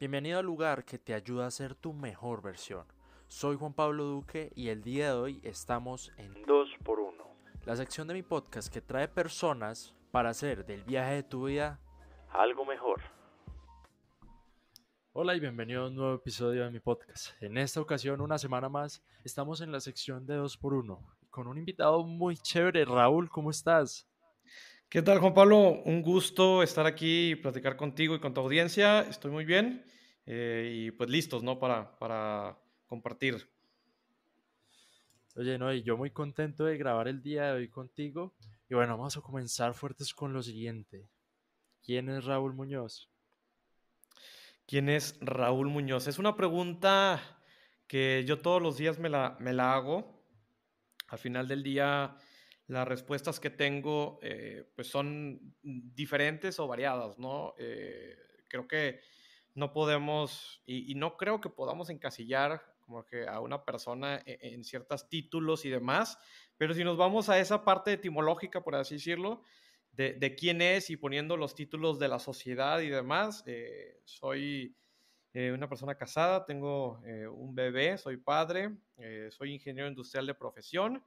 Bienvenido al lugar que te ayuda a ser tu mejor versión. Soy Juan Pablo Duque y el día de hoy estamos en 2x1, la sección de mi podcast que trae personas para hacer del viaje de tu vida algo mejor. Hola y bienvenido a un nuevo episodio de mi podcast. En esta ocasión, una semana más, estamos en la sección de 2x1 con un invitado muy chévere. Raúl, ¿cómo estás? ¿Qué tal, Juan Pablo? Un gusto estar aquí y platicar contigo y con tu audiencia. Estoy muy bien eh, y pues listos, ¿no? Para, para compartir. Oye, no, y yo muy contento de grabar el día de hoy contigo. Y bueno, vamos a comenzar fuertes con lo siguiente. ¿Quién es Raúl Muñoz? ¿Quién es Raúl Muñoz? Es una pregunta que yo todos los días me la, me la hago. Al final del día las respuestas que tengo eh, pues son diferentes o variadas, ¿no? Eh, creo que no podemos, y, no creo que podamos encasillar como que a una persona e, en, ciertos títulos y demás, pero si nos vamos a esa parte etimológica, por así decirlo, de, quién es y poniendo los títulos de la sociedad y demás, eh, soy una persona casada, tengo un bebé, soy padre, soy ingeniero industrial de profesión,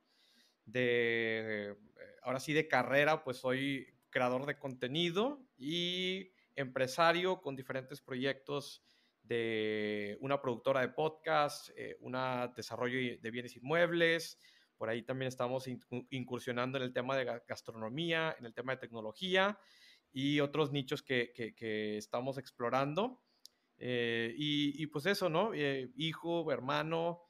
de, eh, ahora sí, de carrera, pues soy creador de contenido y empresario con diferentes proyectos de una productora de podcast, eh, un desarrollo de bienes inmuebles. Por ahí también estamos incursionando en el tema de gastronomía, en el tema de tecnología y otros nichos que, que, estamos explorando. Eh, y, y, pues eso, ¿no? hijo, hermano,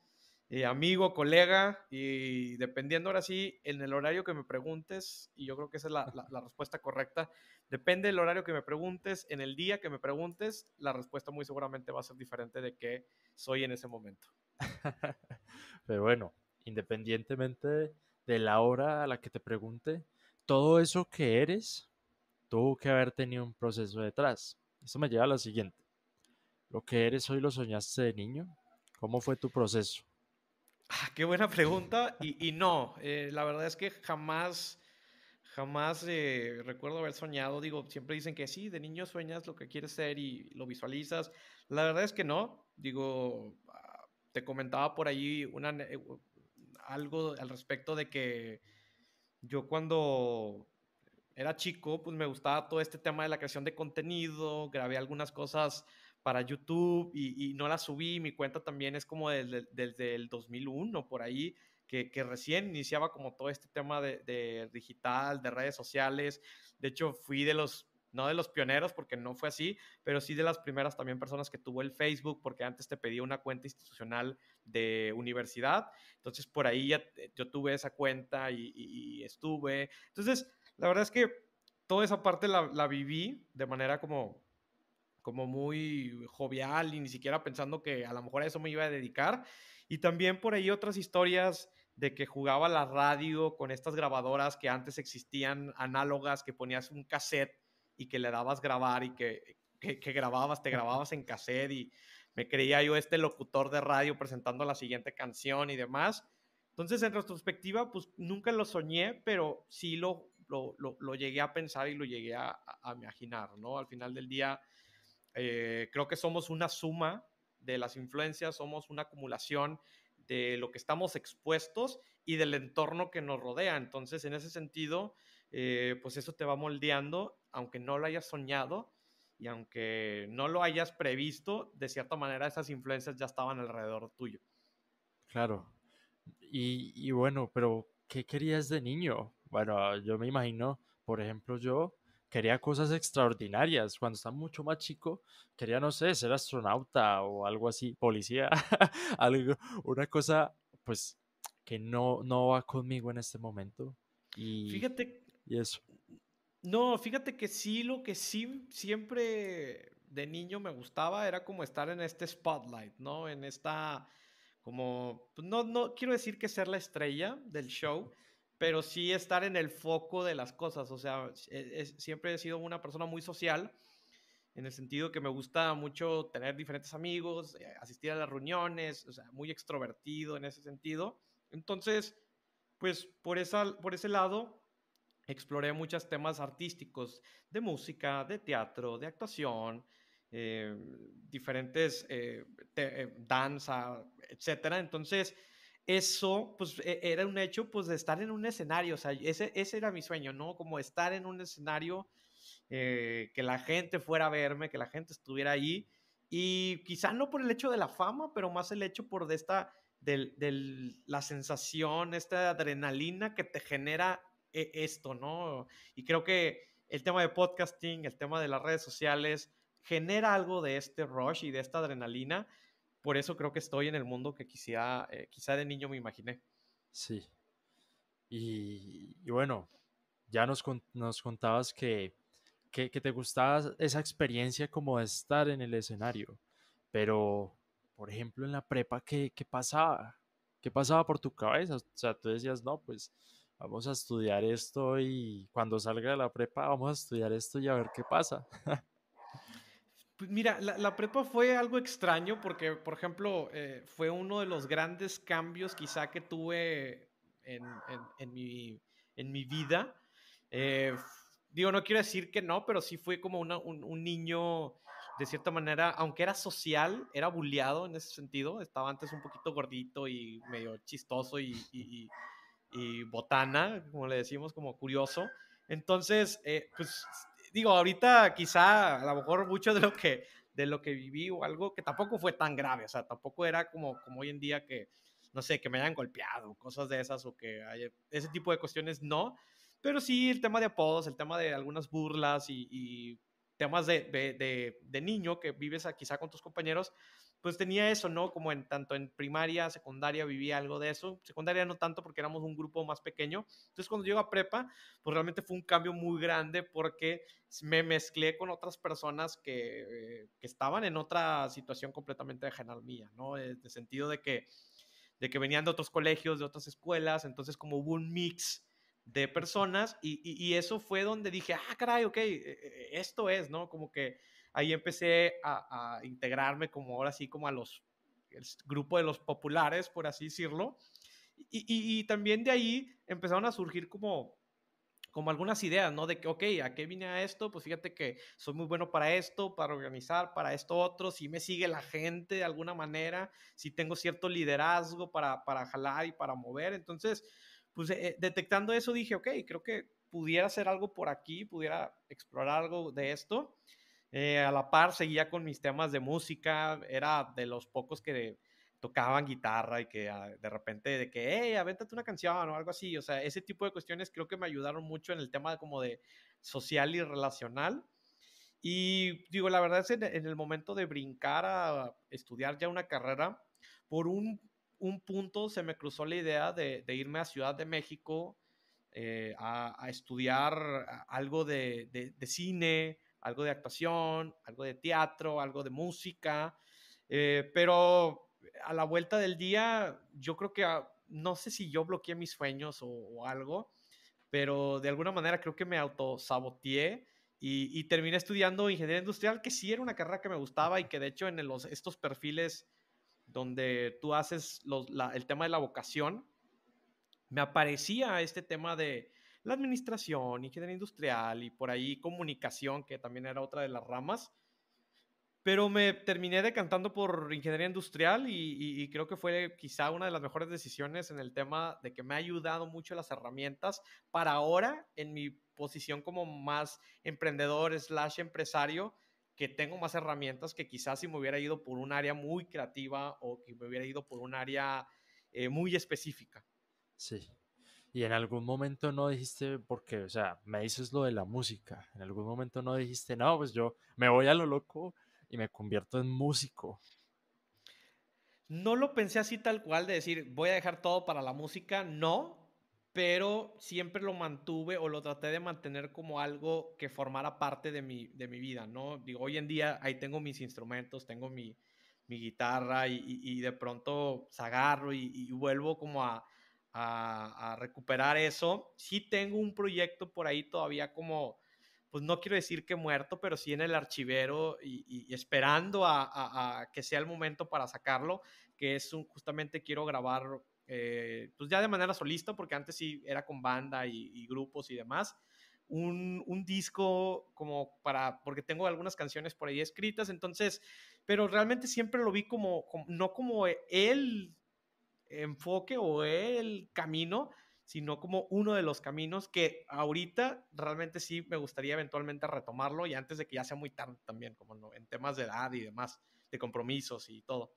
amigo, colega, y dependiendo ahora sí, en el horario que me preguntes, y yo creo que esa es la, respuesta correcta, depende del horario que me preguntes, en el día que me preguntes, la respuesta muy seguramente va a ser diferente de qué soy en ese momento. Pero bueno, independientemente de la hora a la que te pregunte, todo eso que eres tuvo que haber tenido un proceso detrás. Eso me lleva a lo siguiente. ¿Lo que eres hoy lo soñaste de niño? ¿Cómo fue tu proceso? Ah, qué buena pregunta. Y, no, eh, la verdad es que jamás, jamás eh, recuerdo haber soñado. Digo, siempre dicen que sí, de niño sueñas lo que quieres ser y lo visualizas. La verdad es que no. Digo, ah, te comentaba por ahí una, eh, algo al respecto de que yo cuando era chico, pues me gustaba todo este tema de la creación de contenido, grabé algunas cosas para YouTube y, no la subí. Mi cuenta también es como desde, desde el 2001, por ahí, que, que, recién iniciaba como todo este tema de, de, digital, de redes sociales. De hecho, fui de los, no de los pioneros, porque no fue así, pero sí de las primeras también personas que tuvo el Facebook, porque antes te pedía una cuenta institucional de universidad. Entonces, por ahí ya yo tuve esa cuenta y, estuve. Entonces, la verdad es que toda esa parte la viví de manera como como muy jovial y ni siquiera pensando que a lo mejor a eso me iba a dedicar. Y también por ahí otras historias de que jugaba la radio con estas grabadoras que antes existían análogas, que ponías un cassette y que le dabas grabar y que, que, grababas, te grababas en cassette y me creía yo este locutor de radio presentando la siguiente canción y demás. Entonces, en retrospectiva, pues nunca lo soñé, pero sí lo, lo, lo, llegué a pensar y lo llegué a, a, imaginar, ¿no? Al final del día, eh, creo que somos una suma de las influencias, somos una acumulación de lo que estamos expuestos y del entorno que nos rodea. Entonces, en ese sentido, eh, pues eso te va moldeando, aunque no lo hayas soñado y aunque no lo hayas previsto, de cierta manera esas influencias ya estaban alrededor tuyo. Claro. Y, y bueno, pero ¿qué querías de niño? Bueno, yo me imagino, por ejemplo, yo quería cosas extraordinarias. Cuando estaba mucho más chico, quería, no sé, ser astronauta o algo así, policía, algo, una cosa, pues, que no, no va conmigo en este momento. Y, fíjate. Y eso. No, fíjate que sí, lo que sí siempre de niño me gustaba era como estar en este spotlight, ¿no? En esta, como, pues, no, no quiero decir que ser la estrella del show, pero sí estar en el foco de las cosas. O sea, siempre he sido una persona muy social, en el sentido que me gusta mucho tener diferentes amigos, eh, asistir a las reuniones, o sea, muy extrovertido en ese sentido. Entonces, pues por, esa, por ese lado, exploré muchos temas artísticos, de música, de teatro, de actuación, eh, diferentes eh, eh, danza, etcétera. Entonces, eso, pues, e, era un hecho, pues, de estar en un escenario, o sea, ese, ese era mi sueño, ¿no? Como estar en un escenario, eh, que la gente fuera a verme, que la gente estuviera ahí, y quizá no por el hecho de la fama, pero más el hecho por de esta, de la sensación, esta adrenalina que te genera esto, ¿no? Y creo que el tema de podcasting, el tema de las redes sociales, genera algo de este rush y de esta adrenalina. Por eso creo que estoy en el mundo que quizá, eh, quizá de niño me imaginé. Sí. Y, bueno, ya nos, nos contabas que, que, te gustaba esa experiencia como estar en el escenario. Pero, por ejemplo, en la prepa, ¿qué, qué pasaba? ¿Qué pasaba por tu cabeza? O sea, tú decías, no, pues vamos a estudiar esto y cuando salga de la prepa vamos a estudiar esto y a ver qué pasa. Pues mira, la, prepa fue algo extraño porque, por ejemplo, eh, fue uno de los grandes cambios quizá que tuve en, mi, en mi, vida. Eh, digo, no quiero decir que no, pero sí fue como un, niño, de cierta manera, aunque era social, era bulleado en ese sentido. Estaba antes un poquito gordito y medio chistoso y, y, botana, como le decimos, como curioso. Entonces, eh, pues digo, ahorita quizá a lo mejor mucho de lo que, de lo que viví o algo que tampoco fue tan grave, o sea, tampoco era como, como hoy en día que, no sé, que me hayan golpeado, cosas de esas o que haya, ese tipo de cuestiones no, pero sí el tema de apodos, el tema de algunas burlas y, temas de, de, de, niño que vives quizá con tus compañeros, pues tenía eso, ¿no? Como en tanto en primaria, secundaria vivía algo de eso. Secundaria no tanto porque éramos un grupo más pequeño. Entonces cuando llego a prepa, pues realmente fue un cambio muy grande porque me mezclé con otras personas que, eh, que estaban en otra situación completamente ajena mía, ¿no? En el sentido de que, de que venían de otros colegios, de otras escuelas. Entonces como hubo un mix de personas y, y, eso fue donde dije, ah, caray, ok, e, e, esto es, ¿no? Como que ahí empecé a, integrarme como ahora sí, como a los, el grupo de los populares, por así decirlo. Y, también de ahí empezaron a surgir como, como algunas ideas, ¿no? De que, ok, ¿a qué vine a esto? Pues fíjate que soy muy bueno para esto, para organizar, para esto otro, si me sigue la gente de alguna manera, si tengo cierto liderazgo para, para jalar y para mover. Entonces, pues eh, detectando eso dije, ok, creo que pudiera hacer algo por aquí, pudiera explorar algo de esto. Eh, a la par seguía con mis temas de música, era de los pocos que tocaban guitarra y que ah, de repente de que, hey, avéntate una canción o algo así, o sea, ese tipo de cuestiones creo que me ayudaron mucho en el tema como de social y relacional. Y digo, la verdad es en, en el momento de brincar a estudiar ya una carrera, por un, un punto se me cruzó la idea de, de irme a Ciudad de México eh, a, estudiar algo de, de, de cine, algo de actuación, algo de teatro, algo de música, eh, pero a la vuelta del día yo creo que ah, no sé si yo bloqueé mis sueños o, algo, pero de alguna manera creo que me autosaboteé y, y, terminé estudiando ingeniería industrial, que sí era una carrera que me gustaba y que de hecho en estos perfiles donde tú haces el tema de la vocación, me aparecía este tema de la administración, ingeniería industrial y por ahí comunicación, que también era otra de las ramas. Pero me terminé decantando por ingeniería industrial y, creo que fue quizá una de las mejores decisiones en el tema de que me ha ayudado mucho las herramientas para ahora en mi posición como más emprendedor slash empresario, que tengo más herramientas que quizás si me hubiera ido por un área muy creativa o que me hubiera ido por un área eh, muy específica. Sí, y en algún momento no dijiste, porque, o sea, me dices lo de la música, en algún momento no dijiste, no, pues yo me voy a lo loco y me convierto en músico. No lo pensé así tal cual de decir, voy a dejar todo para la música, no, pero siempre lo mantuve o lo traté de mantener como algo que formara parte de mi, de mi vida, ¿no? Digo, hoy en día ahí tengo mis instrumentos, tengo mi, mi guitarra y, y, de pronto pues, agarro y, y vuelvo como a, a, recuperar eso. Sí tengo un proyecto por ahí todavía como, pues no quiero decir que muerto, pero sí en el archivero y, esperando a, que sea el momento para sacarlo, que es un, justamente quiero grabar, eh, pues ya de manera solista, porque antes sí era con banda y, grupos y demás. un, un, disco como para, porque tengo algunas canciones por ahí escritas, entonces, pero realmente siempre lo vi como, como no como el enfoque o el camino, sino como uno de los caminos que ahorita realmente sí me gustaría eventualmente retomarlo y antes de que ya sea muy tarde también, como en temas de edad y demás, de compromisos y todo.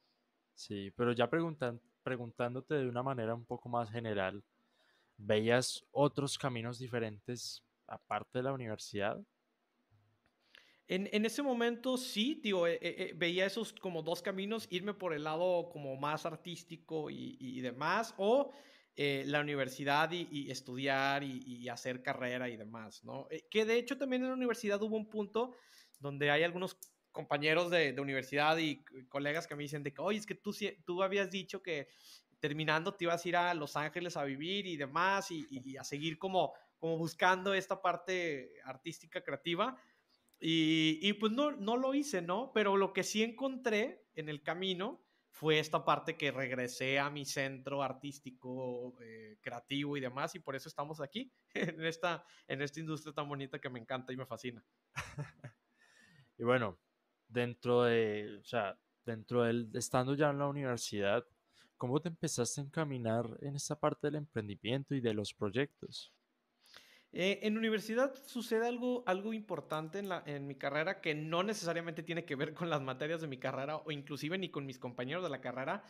Sí, pero ya preguntándote de una manera un poco más general, ¿veías otros caminos diferentes aparte de la universidad? En, en ese momento sí, digo, eh, eh, veía esos como dos caminos, irme por el lado como más artístico y, y demás, o eh, la universidad y, estudiar y, hacer carrera y demás, ¿no? Eh, que de hecho también en la universidad hubo un punto donde hay algunos compañeros de, universidad y colegas que me dicen de que, oye, es que tú, tú habías dicho que terminando te ibas a ir a Los Ángeles a vivir y demás y, a seguir como, como buscando esta parte artística creativa. Y, pues no, no lo hice, ¿no? Pero lo que sí encontré en el camino fue esta parte que regresé a mi centro artístico, eh, creativo y demás, y por eso estamos aquí, en esta, en esta industria tan bonita que me encanta y me fascina. y bueno, dentro de, o sea, dentro del, estando ya en la universidad, ¿cómo te empezaste a encaminar en esta parte del emprendimiento y de los proyectos? Eh, en universidad sucede algo, algo importante en, la, en mi carrera que no necesariamente tiene que ver con las materias de mi carrera o inclusive ni con mis compañeros de la carrera,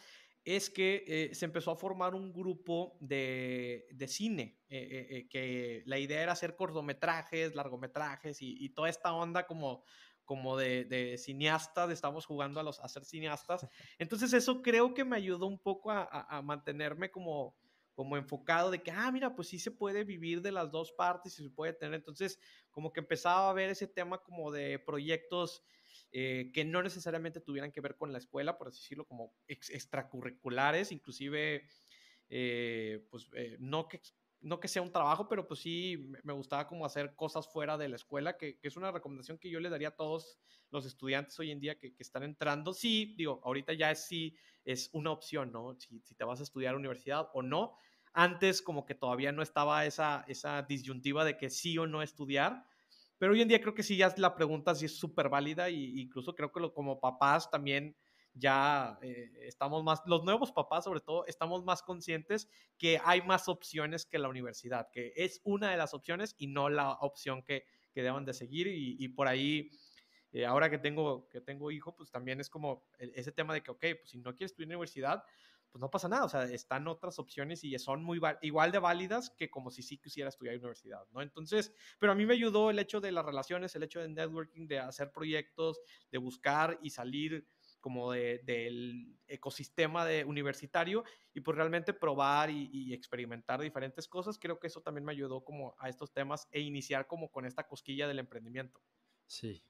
es que eh, se empezó a formar un grupo de, de cine, eh, que la idea era hacer cortometrajes, largometrajes y, toda esta onda como, como de, de cineastas, estamos jugando a, los, a ser cineastas. Entonces eso creo que me ayudó un poco a mantenerme como como enfocado de que, ah, mira, pues sí se puede vivir de las dos partes y se puede tener. Entonces, como que empezaba a ver ese tema como de proyectos eh, que no necesariamente tuvieran que ver con la escuela, por así decirlo, como extracurriculares, inclusive, eh, pues eh, no que no que sea un trabajo, pero pues sí me gustaba como hacer cosas fuera de la escuela, que, que, es una recomendación que yo le daría a todos los estudiantes hoy en día que, que están entrando. Sí, digo, ahorita ya es sí es una opción, ¿no? Si, si, te vas a estudiar a universidad o no. Antes como que todavía no estaba esa, esa disyuntiva de que sí o no estudiar, pero hoy en día creo que sí ya la pregunta sí es súper válida e incluso creo que lo, como papás también ya eh, estamos más, los nuevos papás sobre todo, estamos más conscientes que hay más opciones que la universidad, que es una de las opciones y no la opción que, que deban de seguir y, y por ahí... Eh, ahora que tengo, que tengo hijo, pues también es como ese tema de que, ok, pues si no quieres estudiar en universidad, pues no pasa nada, o sea, están otras opciones y son muy igual de válidas que como si sí quisiera estudiar en universidad, ¿no? Entonces, pero a mí me ayudó el hecho de las relaciones, el hecho de networking, de hacer proyectos, de buscar y salir como de, del ecosistema de universitario y pues realmente probar y, experimentar diferentes cosas, creo que eso también me ayudó como a estos temas e iniciar como con esta cosquilla del emprendimiento. Sí,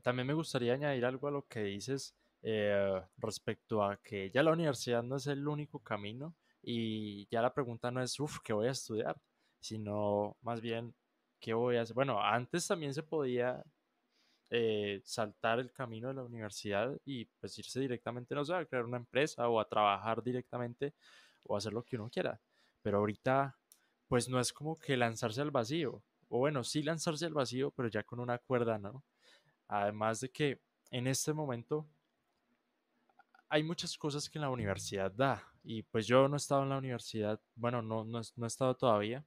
también me gustaría añadir algo a lo que dices eh, respecto a que ya la universidad no es el único camino y ya la pregunta no es, uff, ¿qué voy a estudiar? Sino más bien, ¿qué voy a hacer? Bueno, antes también se podía eh, saltar el camino de la universidad y pues irse directamente, no sé, a crear una empresa o a trabajar directamente o hacer lo que uno quiera. Pero ahorita, pues no es como que lanzarse al vacío. O bueno, sí lanzarse al vacío, pero ya con una cuerda, ¿no? Además de que en este momento hay muchas cosas que la universidad da. Y pues yo no he estado en la universidad, bueno, no, no, no he estado todavía,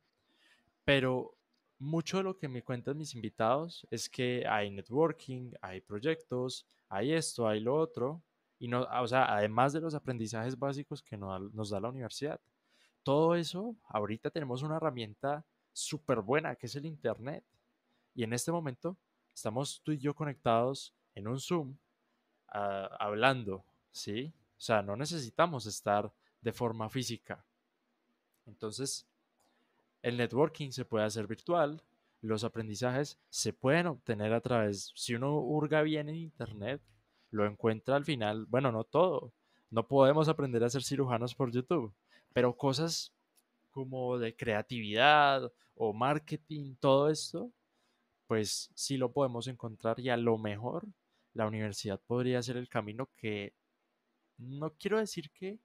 pero mucho de lo que me cuentan mis invitados es que hay networking, hay proyectos, hay esto, hay lo otro, y no, o sea, además de los aprendizajes básicos que nos, da la universidad. Todo eso, ahorita tenemos una herramienta súper buena que es el Internet. Y en este momento estamos tú y yo conectados en un Zoom ah, hablando, ¿sí? O sea, no necesitamos estar de forma física. Entonces, el networking se puede hacer virtual, los aprendizajes se pueden obtener a través, si uno hurga bien en Internet, lo encuentra al final, bueno, no todo, no podemos aprender a ser cirujanos por YouTube, pero cosas como de creatividad o marketing, todo esto, pues sí lo podemos encontrar y a lo mejor la universidad podría ser el camino que, no quiero decir que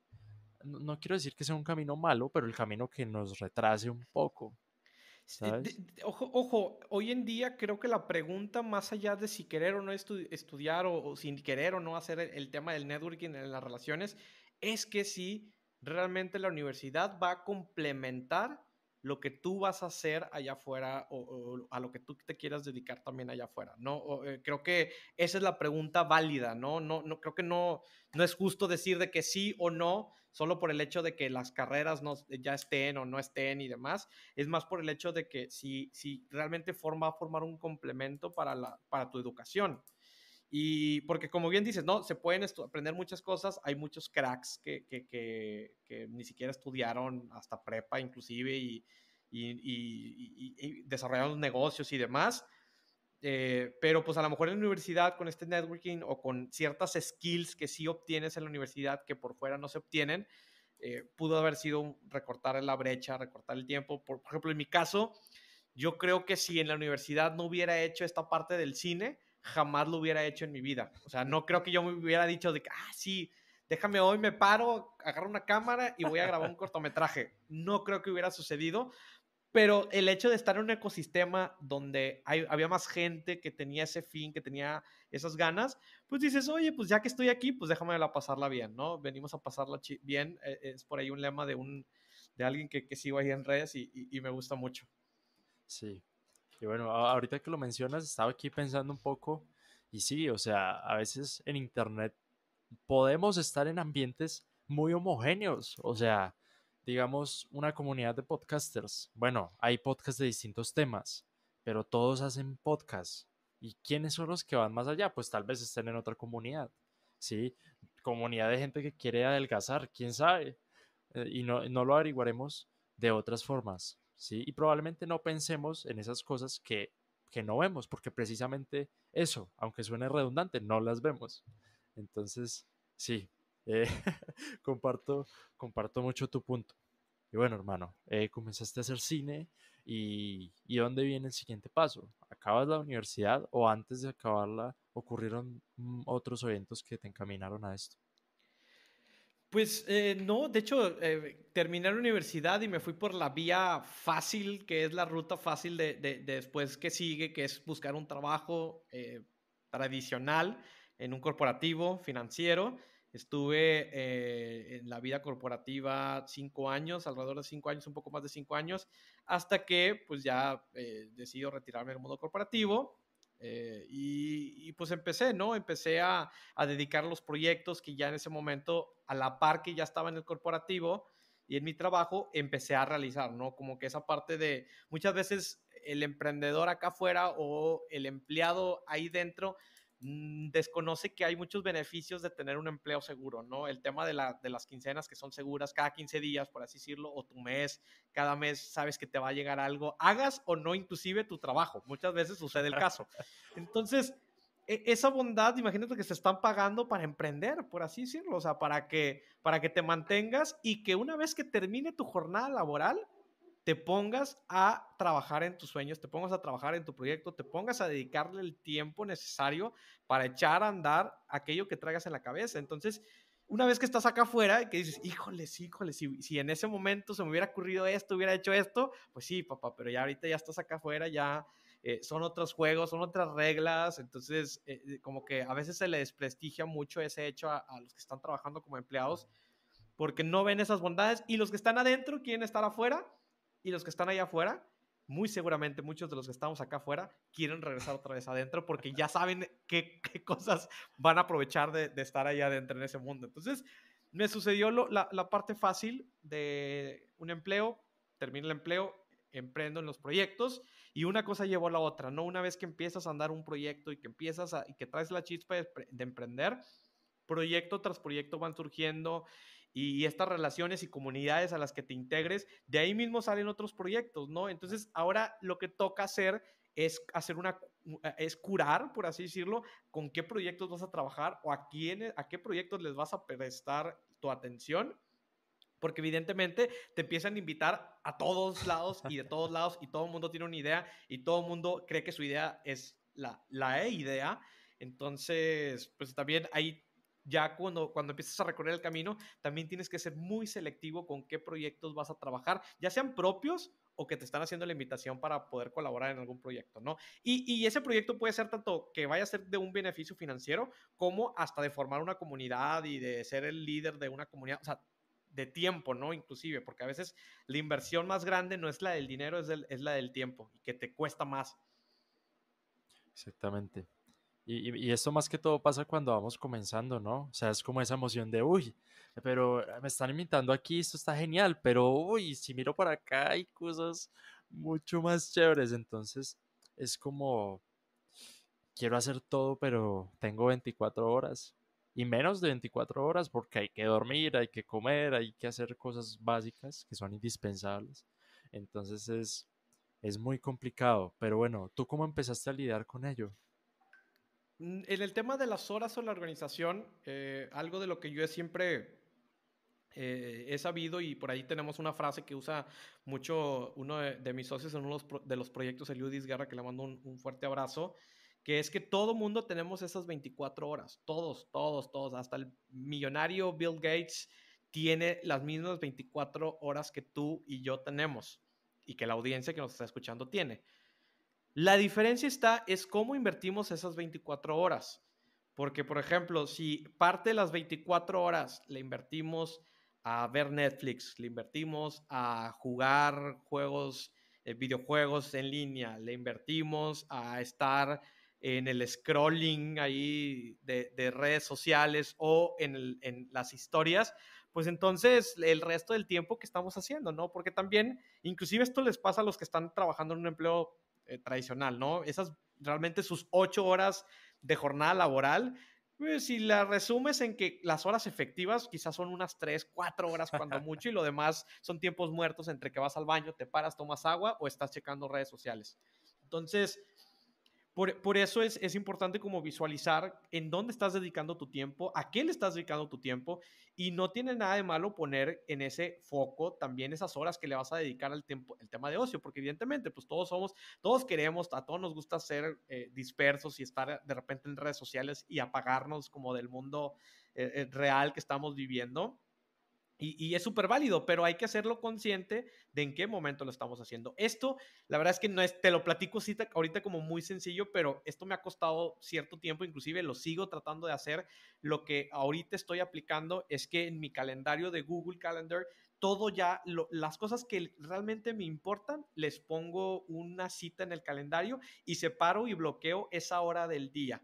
no quiero decir que sea un camino malo, pero el camino que nos retrase un poco. ¿sabes? ojo, ojo, hoy en día creo que la pregunta más allá de si querer o no estudiar o, sin querer o no hacer el, tema del networking en las relaciones, es que si realmente la universidad va a complementar lo que tú vas a hacer allá afuera o, a lo que tú te quieras dedicar también allá afuera, ¿no? Eh, creo que esa es la pregunta válida, ¿no? No, no creo que no, no es justo decir de que sí o no solo por el hecho de que las carreras no, ya estén o no estén y demás, es más por el hecho de que si, si realmente forma, formar un complemento para, la, para tu educación. Y porque como bien dices, ¿no? Se pueden aprender muchas cosas, hay muchos cracks que, que, que, ni siquiera estudiaron hasta prepa inclusive y, y, y, desarrollaron negocios y demás. Eh, pero pues a lo mejor en la universidad con este networking o con ciertas skills que sí obtienes en la universidad que por fuera no se obtienen, eh, pudo haber sido recortar la brecha, recortar el tiempo. Por, por ejemplo, en mi caso, yo creo que si en la universidad no hubiera hecho esta parte del cine, jamás lo hubiera hecho en mi vida. O sea, no creo que yo me hubiera dicho de que, ah, sí, déjame hoy, me paro, agarro una cámara y voy a grabar un cortometraje. No creo que hubiera sucedido, pero el hecho de estar en un ecosistema donde había más gente que tenía ese fin, que tenía esas ganas, pues dices, oye, pues ya que estoy aquí, pues déjame la pasarla bien, ¿no? Venimos a pasarla bien. Eh, es por ahí un lema de, un, de alguien que, que sigo ahí en redes y, y me gusta mucho. Sí, y bueno, ahorita que lo mencionas, estaba aquí pensando un poco y sí, o sea, a veces en Internet podemos estar en ambientes muy homogéneos, o sea, digamos una comunidad de podcasters. Bueno, hay podcasts de distintos temas, pero todos hacen podcasts. ¿Y quiénes son los que van más allá? Pues tal vez estén en otra comunidad, ¿sí? Comunidad de gente que quiere adelgazar, quién sabe. Eh, y no, no lo averiguaremos de otras formas. ¿sí? Y probablemente no pensemos en esas cosas que, que no vemos, porque precisamente eso, aunque suene redundante, no las vemos. Entonces, sí, eh, comparto, comparto mucho tu punto. Y bueno, hermano, eh, comenzaste a hacer cine y, y ¿dónde viene el siguiente paso? ¿Acabas la universidad o antes de acabarla ocurrieron mm, otros eventos que te encaminaron a esto? Pues eh, no, de hecho, eh, terminé la universidad y me fui por la vía fácil, que es la ruta fácil de, después que sigue, que es buscar un trabajo eh, tradicional en un corporativo financiero. Estuve en la vida corporativa cinco años, alrededor de cinco años, un poco más de cinco años, hasta que pues ya decido retirarme del mundo corporativo eh, y, pues empecé, ¿no? Empecé a, a, dedicar los proyectos que ya en ese momento, a la par que ya estaba en el corporativo y en mi trabajo, empecé a realizar, ¿no? Como que esa parte de, muchas veces el emprendedor acá afuera o el empleado ahí dentro desconoce que hay muchos beneficios de tener un empleo seguro, ¿no? El tema de, las quincenas que son seguras cada 15 días, por así decirlo, o tu mes, cada mes sabes que te va a llegar algo, hagas o no inclusive tu trabajo. Muchas veces sucede el caso. Entonces, e, esa bondad, imagínate que se están pagando para emprender, por así decirlo, o sea, para que, para que te mantengas y que una vez que termine tu jornada laboral, te pongas a trabajar en tus sueños, te pongas a trabajar en tu proyecto, te pongas a dedicarle el tiempo necesario para echar a andar aquello que traigas en la cabeza. Entonces, una vez que estás acá afuera y que dices, híjoles, híjoles, si, si en ese momento se me hubiera ocurrido esto, hubiera hecho esto, pues sí, papá, pero ya ahorita ya estás acá afuera, ya eh, son otros juegos, son otras reglas, entonces eh, eh, como que a veces se le desprestigia mucho ese hecho a, a, los que están trabajando como empleados porque no ven esas bondades y los que están adentro quieren estar afuera y los que están allá afuera, muy seguramente muchos de los que estamos acá afuera quieren regresar otra vez adentro porque ya saben qué, qué cosas van a aprovechar de, de, estar allá adentro en ese mundo. Entonces, me sucedió lo, la, la, parte fácil de un empleo, termino el empleo, emprendo en los proyectos y una cosa llevó a la otra, ¿no? Una vez que empiezas a andar un proyecto y que empiezas a, y que traes la chispa de, de emprender, proyecto tras proyecto van surgiendo y estas relaciones y comunidades a las que te integres, de ahí mismo salen otros proyectos, ¿no? Entonces, ahora lo que toca hacer es hacer una es curar, por así decirlo, con qué proyectos vas a trabajar o a quién a qué proyectos les vas a prestar tu atención. Porque evidentemente te empiezan a invitar a todos lados y de todos lados y todo el mundo tiene una idea y todo el mundo cree que su idea es la, la idea. Entonces, pues también hay ya cuando, cuando empiezas a recorrer el camino, también tienes que ser muy selectivo con qué proyectos vas a trabajar, ya sean propios o que te están haciendo la invitación para poder colaborar en algún proyecto, ¿no? Y, y, ese proyecto puede ser tanto que vaya a ser de un beneficio financiero como hasta de formar una comunidad y de ser el líder de una comunidad, o sea, de tiempo, ¿no? Inclusive, porque a veces la inversión más grande no es la del dinero, es, es la del tiempo y que te cuesta más. Exactamente. Y, esto más que todo pasa cuando vamos comenzando, ¿no? O sea, es como esa emoción de, uy, pero me están invitando aquí, esto está genial, pero uy, si miro para acá hay cosas mucho más chéveres, entonces es como, quiero hacer todo, pero tengo 24 horas y menos de 24 horas porque hay que dormir, hay que comer, hay que hacer cosas básicas que son indispensables. Entonces es, es muy complicado, pero bueno, ¿tú cómo empezaste a lidiar con ello? Mm, en el tema de las horas o la organización, eh, algo de lo que yo siempre eh, he sabido y por ahí tenemos una frase que usa mucho uno de, mis socios en uno de los proyectos, Eliudis Guerra, que le mando un, fuerte abrazo, que es que todo mundo tenemos esas 24 horas, todos, todos, todos, hasta el millonario Bill Gates tiene las mismas 24 horas que tú y yo tenemos y que la audiencia que nos está escuchando tiene. La diferencia está es cómo invertimos esas 24 horas. Porque, por ejemplo, si parte de las 24 horas le invertimos a ver Netflix, le invertimos a jugar juegos, eh, videojuegos en línea, le invertimos a estar en el scrolling ahí de, redes sociales o en, en, las historias, pues entonces el resto del tiempo que estamos haciendo, ¿no? Porque también, inclusive esto les pasa a los que están trabajando en un empleo eh, tradicional, ¿no? Esas realmente sus ocho horas de jornada laboral, pues, si la resumes en que las horas efectivas quizás son unas tres, cuatro horas cuando mucho y lo demás son tiempos muertos entre que vas al baño, te paras, tomas agua o estás checando redes sociales. Entonces, por, eso es, importante como visualizar en dónde estás dedicando tu tiempo, a qué le estás dedicando tu tiempo y no tiene nada de malo poner en ese foco también esas horas que le vas a dedicar al tiempo, el tema de ocio, porque evidentemente pues todos somos, todos queremos, a todos nos gusta ser eh, dispersos y estar de repente en redes sociales y apagarnos como del mundo eh, eh, real que estamos viviendo. Y, es súper válido, pero hay que hacerlo consciente de en qué momento lo estamos haciendo. Esto, la verdad es que no es, te lo platico ahorita como muy sencillo, pero esto me ha costado cierto tiempo, inclusive lo sigo tratando de hacer. Lo que ahorita estoy aplicando es que en mi calendario de Google Calendar, todo ya, las cosas que realmente me importan, les pongo una cita en el calendario y separo y bloqueo esa hora del día.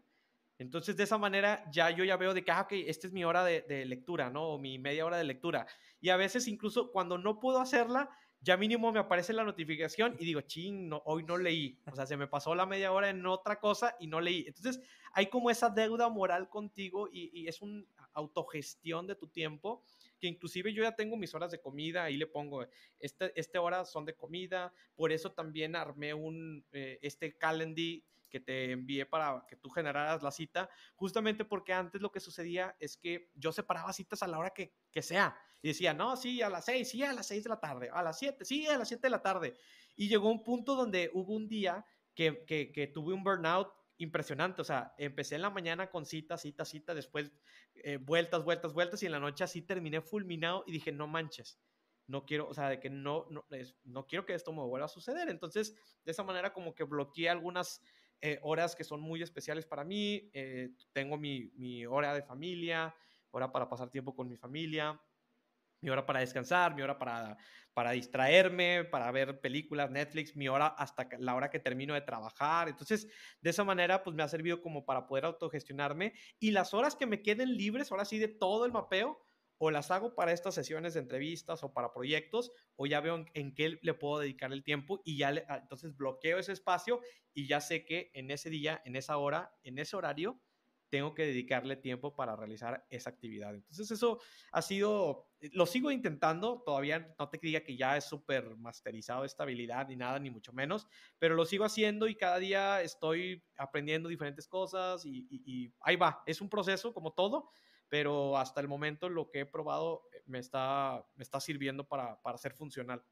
Entonces, de esa manera, ya yo ya veo de que, ah, ok, esta es mi hora de, lectura, ¿no? O mi media hora de lectura. Y a veces, incluso cuando no puedo hacerla, ya mínimo me aparece la notificación y digo, ching, hoy no leí. O sea, se me pasó la media hora en otra cosa y no leí. Entonces, hay como esa deuda moral contigo y, es una autogestión de tu tiempo que inclusive yo ya tengo mis horas de comida, ahí le pongo, este, este hora son de comida, por eso también armé un, eh, este calendar que te envié para que tú generaras la cita, justamente porque antes lo que sucedía es que yo separaba citas a la hora que, que sea. Y decía, no, sí, a las seis, sí, a las seis de la tarde, a las siete, sí, a las siete de la tarde. Y llegó un punto donde hubo un día que, que, que tuve un burnout impresionante. O sea, empecé en la mañana con cita, cita, cita, después eh, vueltas, vueltas, vueltas, y en la noche así terminé fulminado y dije, no manches, no quiero, o sea, de que no, no, no quiero que esto me vuelva a suceder. Entonces, de esa manera como que bloqueé algunas eh, horas que son muy especiales para mí. Eh, tengo mi, mi, hora de familia, hora para pasar tiempo con mi familia, mi hora para descansar, mi hora para, para distraerme, para ver películas, Netflix, mi hora hasta la hora que termino de trabajar. Entonces, de esa manera, pues me ha servido como para poder autogestionarme y las horas que me queden libres, ahora sí, de todo el mapeo, o las hago para estas sesiones de entrevistas o para proyectos, o ya veo en, qué le puedo dedicar el tiempo y ya ah, entonces bloqueo ese espacio y ya sé que en ese día, en esa hora, en ese horario, tengo que dedicarle tiempo para realizar esa actividad. Entonces eso ha sido, eh, lo sigo intentando, todavía no te diga que ya es súper masterizado esta habilidad ni nada, ni mucho menos, pero lo sigo haciendo y cada día estoy aprendiendo diferentes cosas y, y ahí va, es un proceso como todo, pero hasta el momento lo que he probado eh, me está, me está sirviendo para, para ser funcional.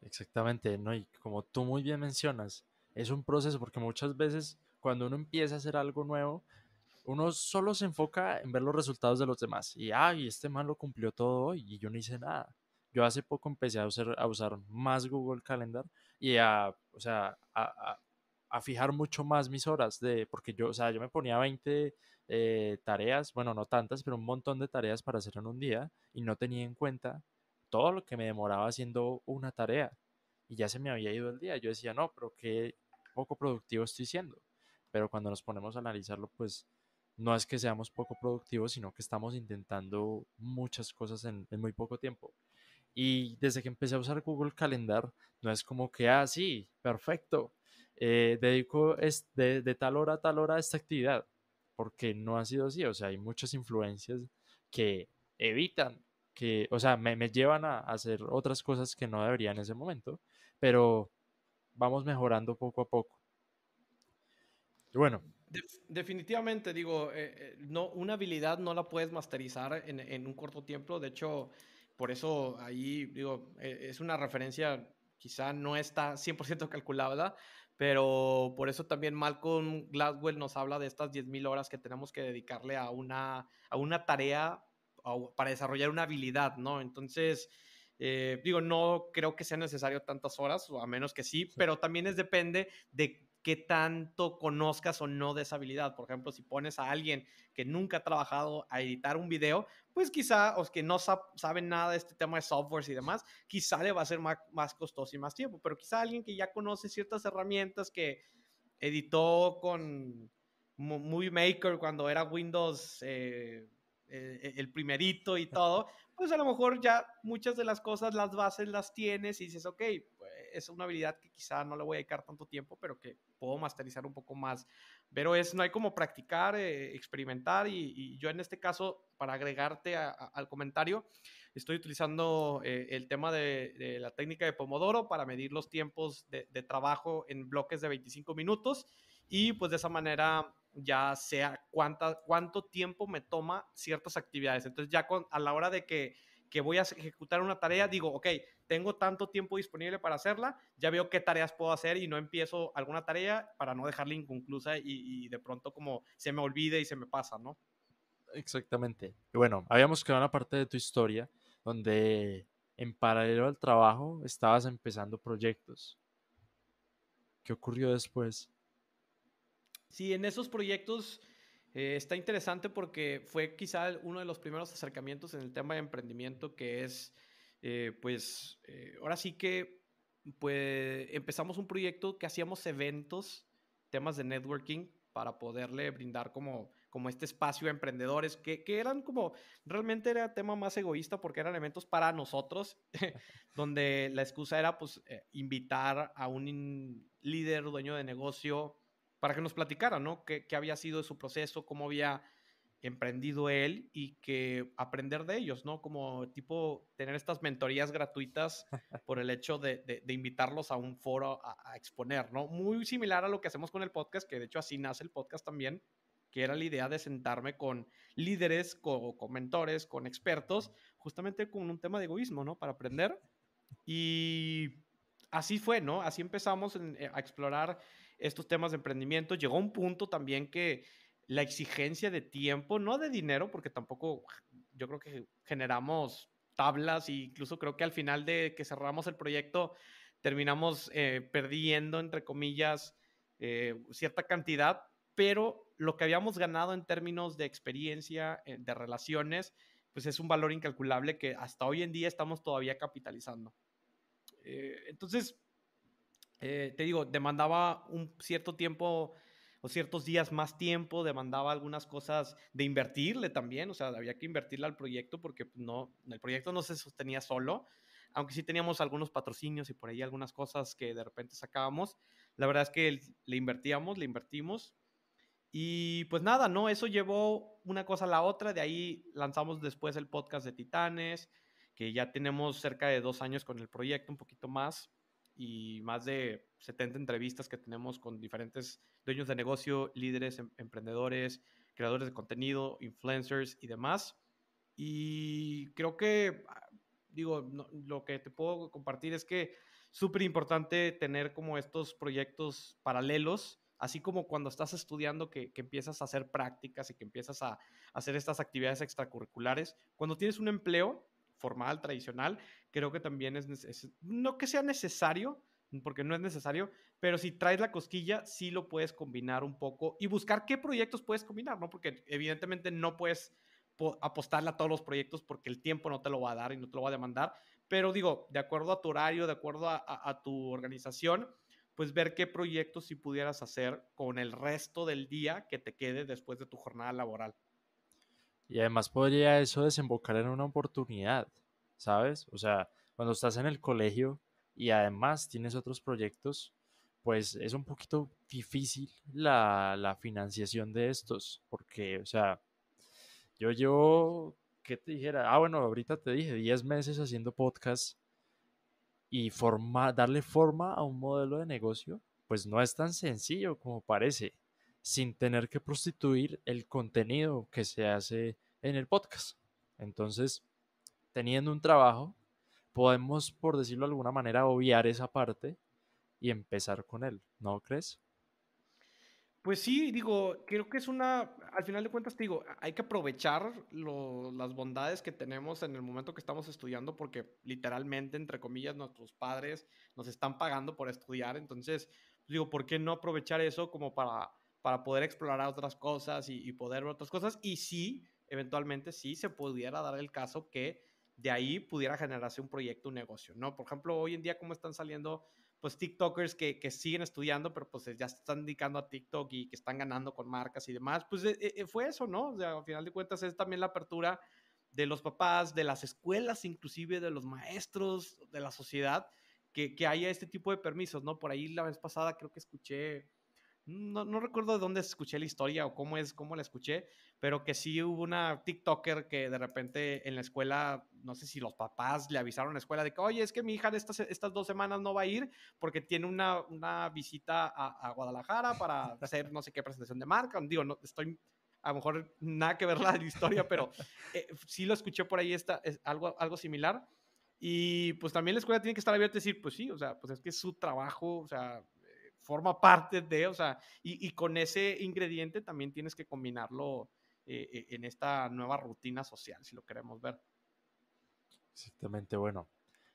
Exactamente, ¿no? Y como tú muy bien mencionas, es un proceso porque muchas veces cuando uno empieza a hacer algo nuevo, uno solo se enfoca en ver los resultados de los demás y, ay, este man lo cumplió todo y yo no hice nada. yo hace poco empecé a usar, a usar más Google Calendar y a, o sea, a, a, fijar mucho más mis horas de, porque yo, o sea, yo me ponía 20 eh, tareas, bueno, no tantas, pero un montón de tareas para hacer en un día y no tenía en cuenta todo lo que me demoraba haciendo una tarea y ya se me había ido el día. Yo decía, no, pero qué poco productivo estoy siendo. Pero cuando nos ponemos a analizarlo, pues no es que seamos poco productivos, sino que estamos intentando muchas cosas en, muy poco tiempo. Y desde que empecé a usar Google Calendar, no es como que, ah, sí, perfecto, eh, dedico de, de, tal hora a tal hora a esta actividad, porque no ha sido así. O sea, hay muchas influencias que evitan que, o sea, me, me llevan a hacer otras cosas que no debería en ese momento, pero vamos mejorando poco a poco. Y bueno. definitivamente, digo, eh, eh, no, una habilidad no la puedes masterizar en, en, un corto tiempo. De hecho, por eso ahí, digo, eh, es una referencia, quizá no está 100% calculada, pero por eso también Malcolm Gladwell nos habla de estas 10.000 horas que tenemos que dedicarle a una, a una tarea para desarrollar una habilidad, ¿no? Entonces, eh, digo, no creo que sea necesario tantas horas, o a menos que sí, pero también es depende de qué tanto conozcas o no de esa habilidad. Por ejemplo, si pones a alguien que nunca ha trabajado a editar un video, pues quizá, o que no saben nada de este tema de softwares y demás, quizá le va a ser más, costoso y más tiempo, pero quizá alguien que ya conoce ciertas herramientas que editó con Movie Maker cuando era Windows eh, eh, el primerito y todo, pues a lo mejor ya muchas de las cosas, las bases las tienes y dices, ok, es una habilidad que quizá no le voy a dedicar tanto tiempo, pero que puedo masterizar un poco más. Pero es, no hay como practicar, eh, experimentar y, yo en este caso, para agregarte al comentario, estoy utilizando eh, el tema de, la técnica de Pomodoro para medir los tiempos de, trabajo en bloques de 25 minutos y pues de esa manera ya sea cuánta, cuánto tiempo me toma ciertas actividades. Entonces ya con, a la hora de que, que voy a ejecutar una tarea, digo, ok, tengo tanto tiempo disponible para hacerla, ya veo qué tareas puedo hacer y no empiezo alguna tarea para no dejarla inconclusa y, y de pronto como se me olvide y se me pasa, ¿no? Exactamente. Y bueno, habíamos quedado una parte de tu historia donde en paralelo al trabajo estabas empezando proyectos. ¿Qué ocurrió después? Sí, en esos proyectos eh, está interesante porque fue quizá uno de los primeros acercamientos en el tema de emprendimiento que es, eh, pues, eh, ahora sí que, pues, empezamos un proyecto que hacíamos eventos, temas de networking, para poderle brindar como, como este espacio a emprendedores, que, que eran como, realmente era tema más egoísta porque eran eventos para nosotros, donde la excusa era, pues, invitar a un líder, dueño de negocio, para que nos platicara, ¿no? ¿Qué, había sido su proceso, cómo había emprendido él y que aprender de ellos, ¿no? Como tipo tener estas mentorías gratuitas por el hecho de, invitarlos a un foro a, exponer, ¿no? Muy similar a lo que hacemos con el podcast, que de hecho así nace el podcast también, que era la idea de sentarme con líderes, con, con mentores, con expertos, justamente con un tema de egoísmo, ¿no? Para aprender. Y así fue, ¿no? Así empezamos eh, a explorar estos temas de emprendimiento. Llegó un punto también que la exigencia de tiempo, no de dinero, porque tampoco yo creo que generamos tablas e incluso creo que al final de que cerramos el proyecto terminamos eh, perdiendo, entre comillas, eh, cierta cantidad, pero lo que habíamos ganado en términos de experiencia, eh, de relaciones, pues es un valor incalculable que hasta hoy en día estamos todavía capitalizando. entonces, eh, te digo, demandaba un cierto tiempo o ciertos días más tiempo, demandaba algunas cosas de invertirle también, o sea, había que invertirle al proyecto porque pues, no, el proyecto no se sostenía solo, aunque sí teníamos algunos patrocinios y por ahí algunas cosas que de repente sacábamos. La verdad es que le invertíamos, le invertimos. Y pues nada, ¿no? Eso llevó una cosa a la otra, de ahí lanzamos después el podcast de Titanes, que ya tenemos cerca de dos años con el proyecto, un poquito más y más de 70 entrevistas que tenemos con diferentes dueños de negocio, líderes, em, emprendedores, creadores de contenido, influencers y demás. Y creo que, ah, digo, lo que te puedo compartir es que súper importante tener como estos proyectos paralelos, así como cuando estás estudiando que, que, empiezas a hacer prácticas y que empiezas a hacer estas actividades extracurriculares. Cuando tienes un empleo, formal, tradicional, creo que también es, es, no que sea necesario, porque no es necesario, pero si traes la cosquilla, sí lo puedes combinar un poco y buscar qué proyectos puedes combinar, ¿no? Porque evidentemente no puedes apostarle a todos los proyectos porque el tiempo no te lo va a dar y no te lo va a demandar, pero digo, de acuerdo a tu horario, de acuerdo a, a tu organización, pues ver qué proyectos si pudieras hacer con el resto del día que te quede después de tu jornada laboral. Y además podría eso desembocar en una oportunidad, ¿sabes? O sea, cuando estás en el colegio y además tienes otros proyectos, pues es un poquito difícil la, la financiación de estos, porque, o sea, yo llevo, ¿qué te dijera? Ah, bueno, ahorita te dije, 10 meses haciendo podcast y forma, darle forma a un modelo de negocio, pues no es tan sencillo como parece, sin tener que prostituir el contenido que se hace en el podcast. Entonces, teniendo un trabajo, podemos, por decirlo de alguna manera, obviar esa parte y empezar con él, ¿no crees? Pues sí, digo, creo que es una, al final de cuentas, te digo, hay que aprovechar las bondades que tenemos en el momento que estamos estudiando, porque literalmente, entre comillas, nuestros padres nos están pagando por estudiar. Entonces, digo, ¿por qué no aprovechar eso como para, para poder explorar otras cosas y, y poder ver otras cosas? Y sí, eventualmente, sí se pudiera dar el caso que de ahí pudiera generarse un proyecto, un negocio, ¿no? Por ejemplo, hoy en día, ¿cómo están saliendo pues TikTokers que, que, siguen estudiando, pero pues ya se están dedicando a TikTok y que están ganando con marcas y demás, pues eh, eh, fue eso, ¿no? O sea, al final de cuentas es también la apertura de los papás, de las escuelas, inclusive de los maestros, de la sociedad, que, que haya este tipo de permisos, ¿no? Por ahí la vez pasada creo que escuché no, no, recuerdo de dónde escuché la historia o cómo es, cómo la escuché, pero que sí hubo una TikToker que de repente en la escuela, no sé si los papás le avisaron a la escuela de que, oye, es que mi hija estas, estas dos semanas no va a ir porque tiene una, una visita a, a, Guadalajara para hacer no sé qué presentación de marca. Digo, no, estoy a lo mejor nada que ver la historia, pero eh, sí lo escuché por ahí, está, es algo, algo similar. Y pues también la escuela tiene que estar abierta y decir, pues sí, o sea, pues es que es su trabajo, o sea, forma parte de, o sea, y, y con ese ingrediente también tienes que combinarlo eh, eh, en esta nueva rutina social, si lo queremos ver. Exactamente, bueno.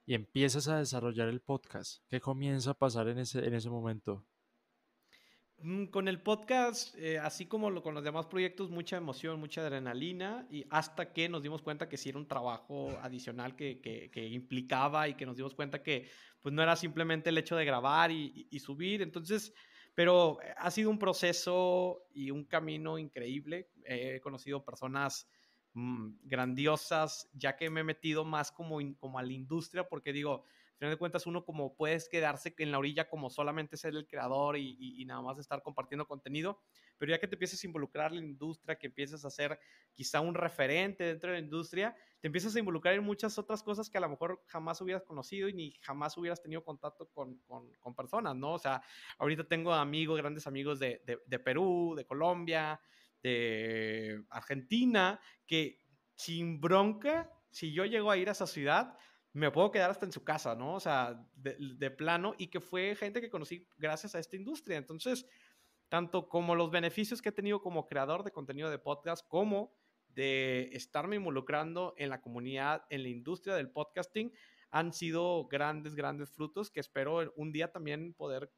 Y empiezas a desarrollar el podcast. ¿Qué comienza a pasar en ese, en ese momento? Mm, con el podcast, eh, así como con los demás proyectos, mucha emoción, mucha adrenalina, y hasta que nos dimos cuenta que sí era un trabajo adicional que, que, implicaba y que nos dimos cuenta que pues no era simplemente el hecho de grabar y, y, subir. Entonces, pero ha sido un proceso y un camino increíble. He conocido personas mmm, grandiosas, ya que me he metido más como, como a la industria, porque digo, final de cuentas uno como puedes quedarse en la orilla como solamente ser el creador y, y, y, nada más estar compartiendo contenido, pero ya que te empiezas a involucrar en la industria, que empiezas a ser quizá un referente dentro de la industria, te empiezas a involucrar en muchas otras cosas que a lo mejor jamás hubieras conocido y ni jamás hubieras tenido contacto con, con, con personas, ¿no? O sea, ahorita tengo amigos, grandes amigos de, de, de Perú, de Colombia, de Argentina, que sin bronca, si yo llego a ir a esa ciudad, me puedo quedar hasta en su casa, ¿no? O sea, de, de, plano, y que fue gente que conocí gracias a esta industria. Entonces, tanto como los beneficios que he tenido como creador de contenido de podcast, como de estarme involucrando en la comunidad, en la industria del podcasting, han sido grandes, grandes frutos que espero un día también poder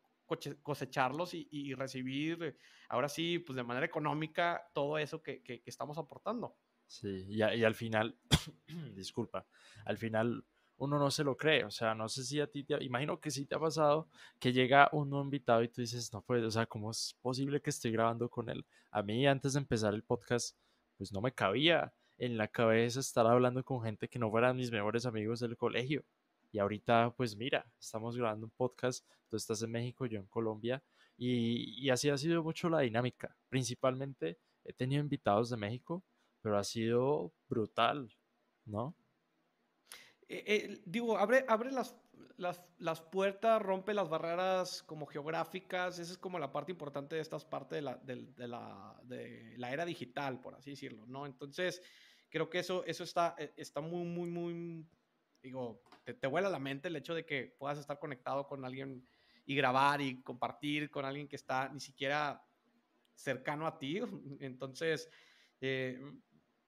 cosecharlos y, recibir, ahora sí, pues de manera económica, todo eso que, que, estamos aportando. Sí, y, y al final, disculpa, al final uno no se lo cree. O sea, no sé si a ti te, imagino que sí te ha pasado que llega un nuevo invitado y tú dices, no pues, o sea, ¿cómo es posible que estoy grabando con él? A mí antes de empezar el podcast, pues no me cabía en la cabeza estar hablando con gente que no fueran mis mejores amigos del colegio. Y ahorita, pues mira, estamos grabando un podcast, tú estás en México, yo en Colombia, y, y así ha sido mucho la dinámica. Principalmente he tenido invitados de México, pero ha sido brutal, ¿no? Eh, eh, digo, abre, abre las, las, las, puertas, rompe las barreras como geográficas, esa es como la parte importante de estas partes de la, de, de, la, de la era digital, por así decirlo, ¿no? Entonces, creo que eso, eso está, eh, está muy, muy, muy, digo, te, te vuela la mente el hecho de que puedas estar conectado con alguien y grabar y compartir con alguien que está ni siquiera cercano a ti. Entonces, eh,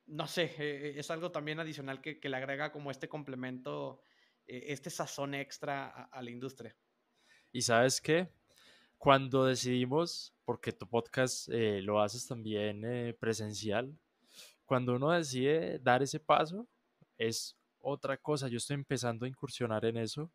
no sé, eh, es algo también adicional que, le agrega como este complemento, eh, este sazón extra a, la industria. Y sabes qué? Cuando decidimos, porque tu podcast eh, lo haces también presencial, cuando uno decide dar ese paso, es otra cosa. Yo estoy empezando a incursionar en eso.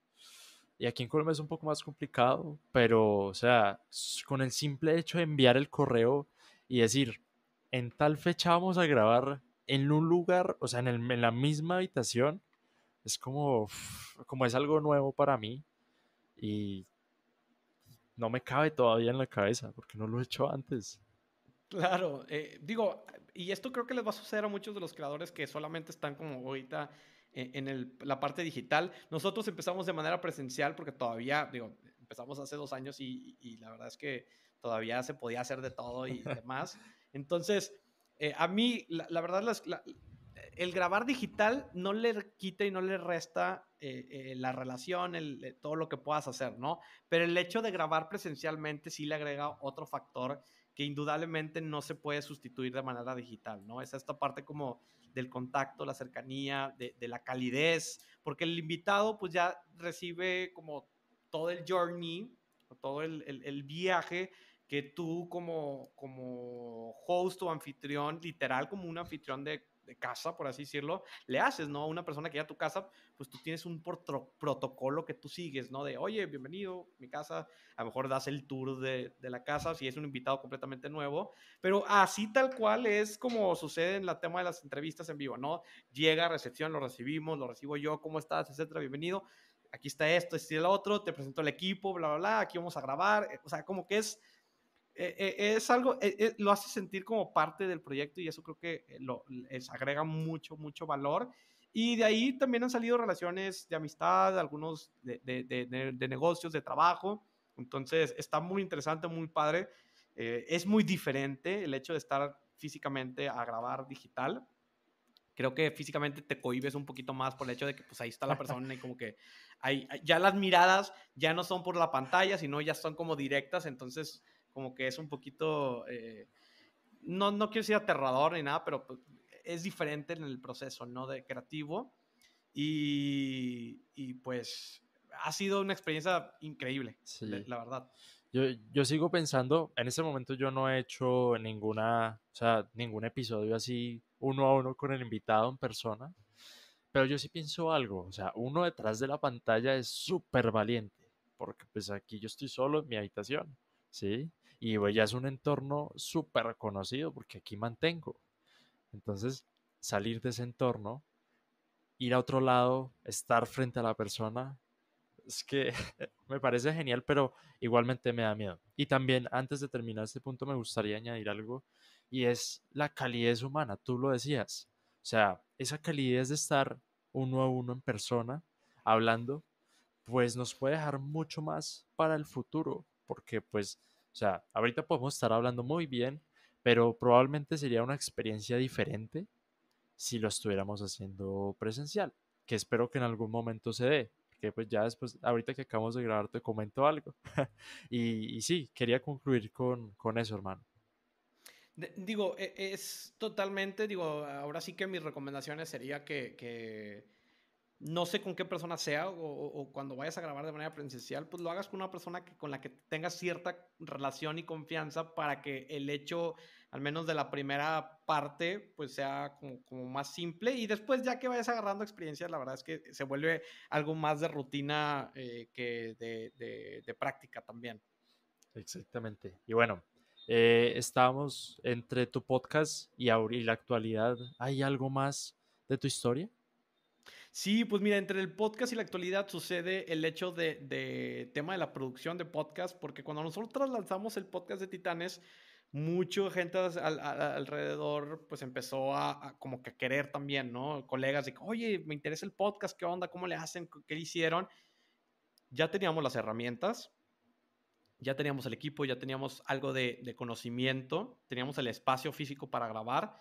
Y aquí en Colombia es un poco más complicado, pero, o sea, con el simple hecho de enviar el correo y decir, en tal fecha vamos a grabar en un lugar, o sea, en, en la misma habitación, es como, como es algo nuevo para mí y no me cabe todavía en la cabeza porque no lo he hecho antes. Claro, eh, digo, y esto creo que les va a suceder a muchos de los creadores que solamente están como ahorita en, el, la parte digital. Nosotros empezamos de manera presencial porque todavía, digo, empezamos hace dos años y, y la verdad es que todavía se podía hacer de todo y demás. Entonces, eh, a mí, la, verdad, el grabar digital no le quita y no le resta eh, eh, la relación, el, todo lo que puedas hacer, ¿no? Pero el hecho de grabar presencialmente sí le agrega otro factor que indudablemente no se puede sustituir de manera digital, ¿no? Es esta parte como del contacto, la cercanía, de, la calidez, porque el invitado pues ya recibe como todo el journey, todo el, el viaje que tú como, como host o anfitrión, literal como un anfitrión de, de, casa, por así decirlo, le haces, ¿no? A una persona que llega a tu casa, pues tú tienes un protocolo que tú sigues, ¿no? De, oye, bienvenido mi casa, a lo mejor das el tour de, de, la casa si es un invitado completamente nuevo, pero así tal cual es como sucede en la tema de las entrevistas en vivo, ¿no? Llega recepción, lo recibimos, lo recibo yo, ¿cómo estás? Etcétera, bienvenido. Aquí está esto, este y el otro, te presento el equipo, bla, bla, bla, aquí vamos a grabar, o sea, como que es eh, eh, es algo, eh, lo hace sentir como parte del proyecto y eso creo que lo, les agrega mucho, mucho valor. Y de ahí también han salido relaciones de amistad, algunos de, de, de, negocios, de trabajo. Entonces está muy interesante, muy padre. es muy diferente el hecho de estar físicamente a grabar digital. Creo que físicamente te cohibes un poquito más por el hecho de que pues ahí está la persona y como que hay, ya las miradas ya no son por la pantalla, sino ya son como directas. Entonces como que es un poquito, eh, no, no quiero decir aterrador ni nada, pero pues, es diferente en el proceso, ¿no? De creativo. Y, y pues ha sido una experiencia increíble, la verdad. Yo, yo, sigo pensando, en este momento yo no he hecho ninguna, o sea, ningún episodio así uno a uno con el invitado en persona, pero yo sí pienso algo, o sea, uno detrás de la pantalla es súper valiente, porque pues aquí yo estoy solo en mi habitación, ¿sí? Y pues ya es un entorno súper conocido porque aquí mantengo. Entonces, salir de ese entorno, ir a otro lado, estar frente a la persona, es que me parece genial, pero igualmente me da miedo. Y también, antes de terminar este punto, me gustaría añadir algo, y es la calidez humana, tú lo decías. O sea, esa calidez de estar uno a uno en persona, hablando, pues nos puede dejar mucho más para el futuro, porque pues o sea, ahorita podemos estar hablando muy bien, pero probablemente sería una experiencia diferente si lo estuviéramos haciendo presencial, que espero que en algún momento se dé, que pues ya después, ahorita que acabamos de grabar, te comento algo. y, sí, quería concluir con, eso, hermano. digo, e, es totalmente, digo, ahora sí que mis recomendaciones sería que no sé con qué persona sea o, cuando vayas a grabar de manera presencial, pues lo hagas con una persona que, con la que tengas cierta relación y confianza para que el hecho, al menos de la primera parte, pues sea como, más simple y después ya que vayas agarrando experiencias, la verdad es que se vuelve algo más de rutina eh, que de, práctica también. Exactamente. Y bueno, eh, estamos entre tu podcast y, y la actualidad. ¿Hay algo más de tu historia? Sí, pues mira, entre el podcast y la actualidad sucede el hecho de, tema de la producción de podcast, porque cuando nosotros lanzamos el podcast de Titanes, mucha gente alrededor pues empezó a, como que querer también, ¿no? Colegas de, oye, me interesa el podcast, ¿qué onda? ¿Cómo le hacen? ¿Qué le hicieron? Ya teníamos las herramientas, ya teníamos el equipo, ya teníamos algo de conocimiento, teníamos el espacio físico para grabar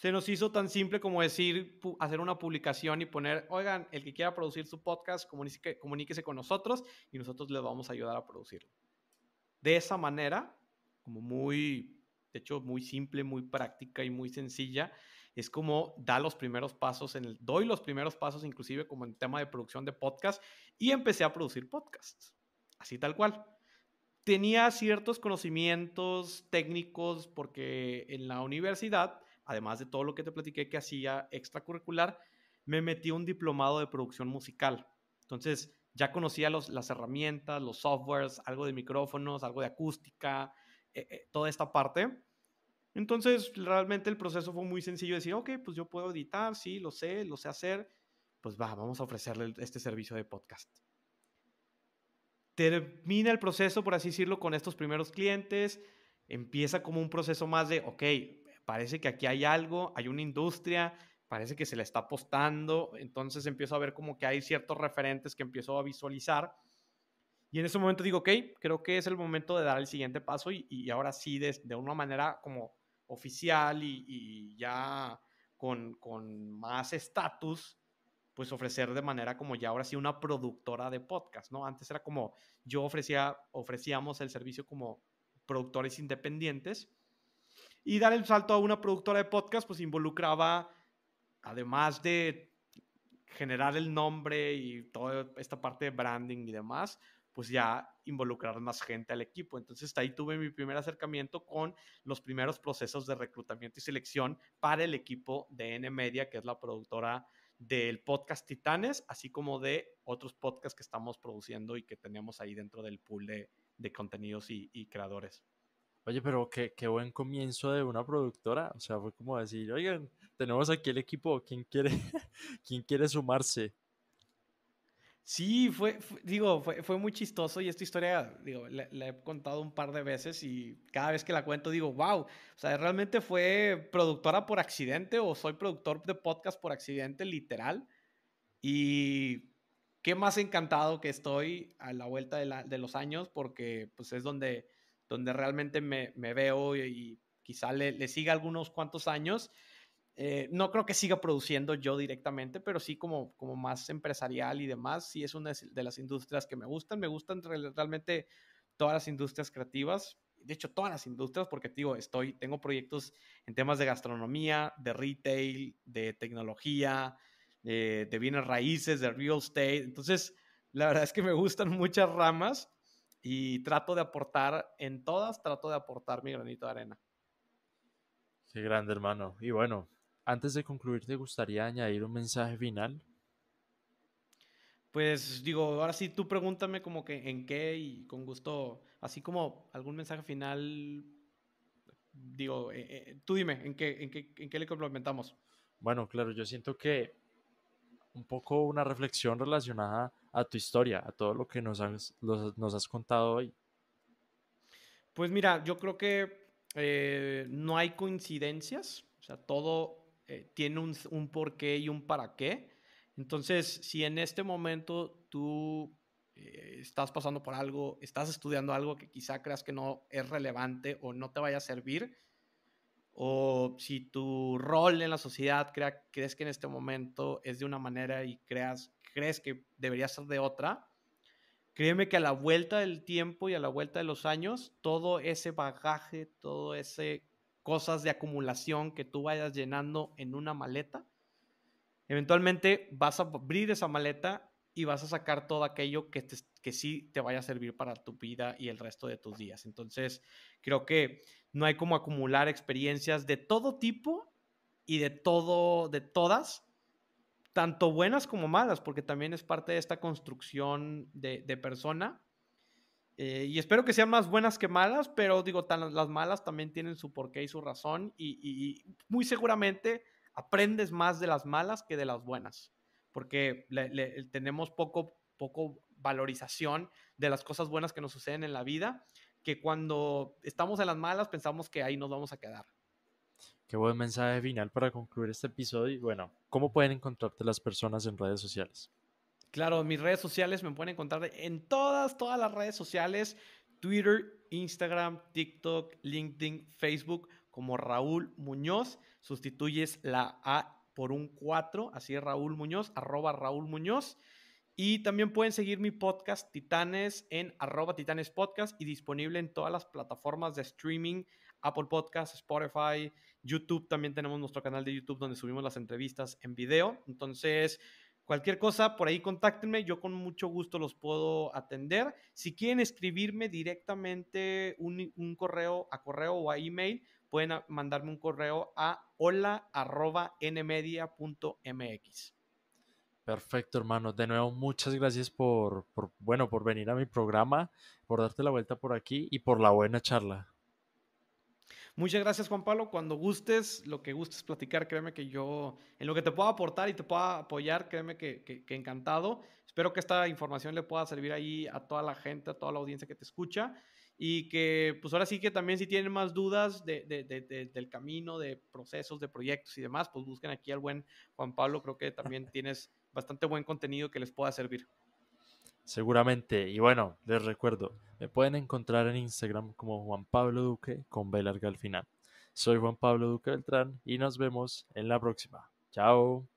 se nos hizo tan simple como decir, hacer una publicación y poner, oigan, el que quiera producir su podcast, comuníquese, comuníquese con nosotros y nosotros le vamos a ayudar a producirlo. De esa manera, como muy, de hecho, muy simple, muy práctica y muy sencilla, es como da los primeros pasos en el, doy los primeros pasos inclusive como en tema de producción de podcast y empecé a producir podcasts, así tal cual. Tenía ciertos conocimientos técnicos porque en la universidad, además de todo lo que te platiqué que hacía extracurricular, me metí un diplomado de producción musical. Entonces, ya conocía los, las herramientas, los softwares, algo de micrófonos, algo de acústica, eh, eh, toda esta parte. Entonces, realmente el proceso fue muy sencillo. Decir, ok, pues yo puedo editar, sí, lo sé, lo sé hacer. Pues va, vamos a ofrecerle este servicio de podcast. Termina el proceso, por así decirlo, con estos primeros clientes. Empieza como un proceso más de, ok, parece que aquí hay algo, hay una industria, parece que se le está apostando, entonces empiezo a ver como que hay ciertos referentes que empiezo a visualizar. Y en ese momento digo, ok, creo que es el momento de dar el siguiente paso y, ahora sí, de, de, una manera como oficial y, ya con, con más estatus, pues ofrecer de manera como ya ahora sí una productora de podcast, ¿no? Antes era como yo ofrecía, ofrecíamos el servicio como productores independientes y dar el salto a una productora de podcast, pues involucraba además de generar el nombre y toda esta parte de branding y demás, pues ya involucrar más gente al equipo. Entonces ahí tuve mi primer acercamiento con los primeros procesos de reclutamiento y selección para el equipo de N Media, que es la productora del podcast Titanes, así como de otros podcasts que estamos produciendo y que tenemos ahí dentro del pool de, contenidos y, y creadores. Oye, pero qué, qué, buen comienzo de una productora. O sea, fue como decir, oigan, tenemos aquí el equipo, ¿quién quiere, ¿quién quiere sumarse? Sí, fue, digo, fue, fue, muy chistoso y esta historia, digo, la, he contado un par de veces y cada vez que la cuento digo, wow, o sea, realmente fue productora por accidente o soy productor de podcast por accidente, literal. Y qué más encantado que estoy a la vuelta de, la, de los años porque pues es donde donde realmente me, veo y, quizá le, siga algunos cuantos años. Eh, no creo que siga produciendo yo directamente, pero sí como, como más empresarial y demás. Sí es una de las industrias que me gustan. Me gustan realmente todas las industrias creativas. De hecho, todas las industrias, porque digo, estoy, tengo proyectos en temas de gastronomía, de retail, de tecnología, de, de bienes raíces, de real estate. Entonces, la verdad es que me gustan muchas ramas y trato de aportar en todas, trato de aportar mi granito de arena. Qué grande, hermano. Y bueno, antes de concluir, ¿te gustaría añadir un mensaje final? Pues digo, ahora sí tú pregúntame como que en qué y con gusto, así como algún mensaje final, digo, eh, eh, tú dime, ¿en qué, en, qué, ¿en qué le complementamos? Bueno, claro, yo siento que un poco una reflexión relacionada a tu historia, a todo lo que nos has, nos has contado hoy? Pues mira, yo creo que eh, no hay coincidencias, o sea, todo eh, tiene un, un porqué y un para qué. Entonces, si en este momento tú eh, estás pasando por algo, estás estudiando algo que quizá creas que no es relevante o no te vaya a servir, o si tu rol en la sociedad crees que en este momento es de una manera y creas crees que debería ser de otra, créeme que a la vuelta del tiempo y a la vuelta de los años, todo ese bagaje, todo ese cosas de acumulación que tú vayas llenando en una maleta, eventualmente vas a abrir esa maleta y vas a sacar todo aquello que, que sí te vaya a servir para tu vida y el resto de tus días. Entonces, creo que no hay como acumular experiencias de todo tipo y de todo, de todas, tanto buenas como malas, porque también es parte de esta construcción de, persona. Eh, y espero que sean más buenas que malas, pero digo, tan, las malas también tienen su porqué y su razón, y, muy seguramente aprendes más de las malas que de las buenas, porque tenemos poco, poco valorización de las cosas buenas que nos suceden en la vida, que cuando estamos en las malas pensamos que ahí nos vamos a quedar. Qué buen mensaje final para concluir este episodio. Y bueno, ¿cómo pueden encontrarte las personas en redes sociales? Claro, mis redes sociales me pueden encontrar en todas, todas las redes sociales. Twitter, Instagram, TikTok, LinkedIn, Facebook, como Raúl Muñoz. Sustituyes la A por un 4, así es Raúl Muñoz, arroba Raúl Muñoz. Y también pueden seguir mi podcast Titanes en arroba Titanes Podcast y disponible en todas las plataformas de streaming, Apple Podcast, Spotify, YouTube también tenemos nuestro canal de YouTube donde subimos las entrevistas en video. Entonces, cualquier cosa, por ahí contáctenme, yo con mucho gusto los puedo atender. Si quieren escribirme directamente un, correo a correo o a email, pueden mandarme un correo a hola.nmedia.mx. Perfecto, hermano. De nuevo, muchas gracias por, por, bueno, por venir a mi programa, por darte la vuelta por aquí y por la buena charla. Muchas gracias, Juan Pablo. Cuando gustes, lo que gustes platicar, créeme que yo, en lo que te pueda aportar y te pueda apoyar, créeme que, que, encantado. Espero que esta información le pueda servir ahí a toda la gente, a toda la audiencia que te escucha y que pues ahora sí que también si tienen más dudas de, de, de, del camino, de procesos, de proyectos y demás, pues busquen aquí al buen Juan Pablo. Creo que también tienes bastante buen contenido que les pueda servir. Seguramente. Y bueno, les recuerdo, me pueden encontrar en Instagram como Juan Pablo Duque con B al final. Soy Juan Pablo Duque Beltrán y nos vemos en la próxima. Chao.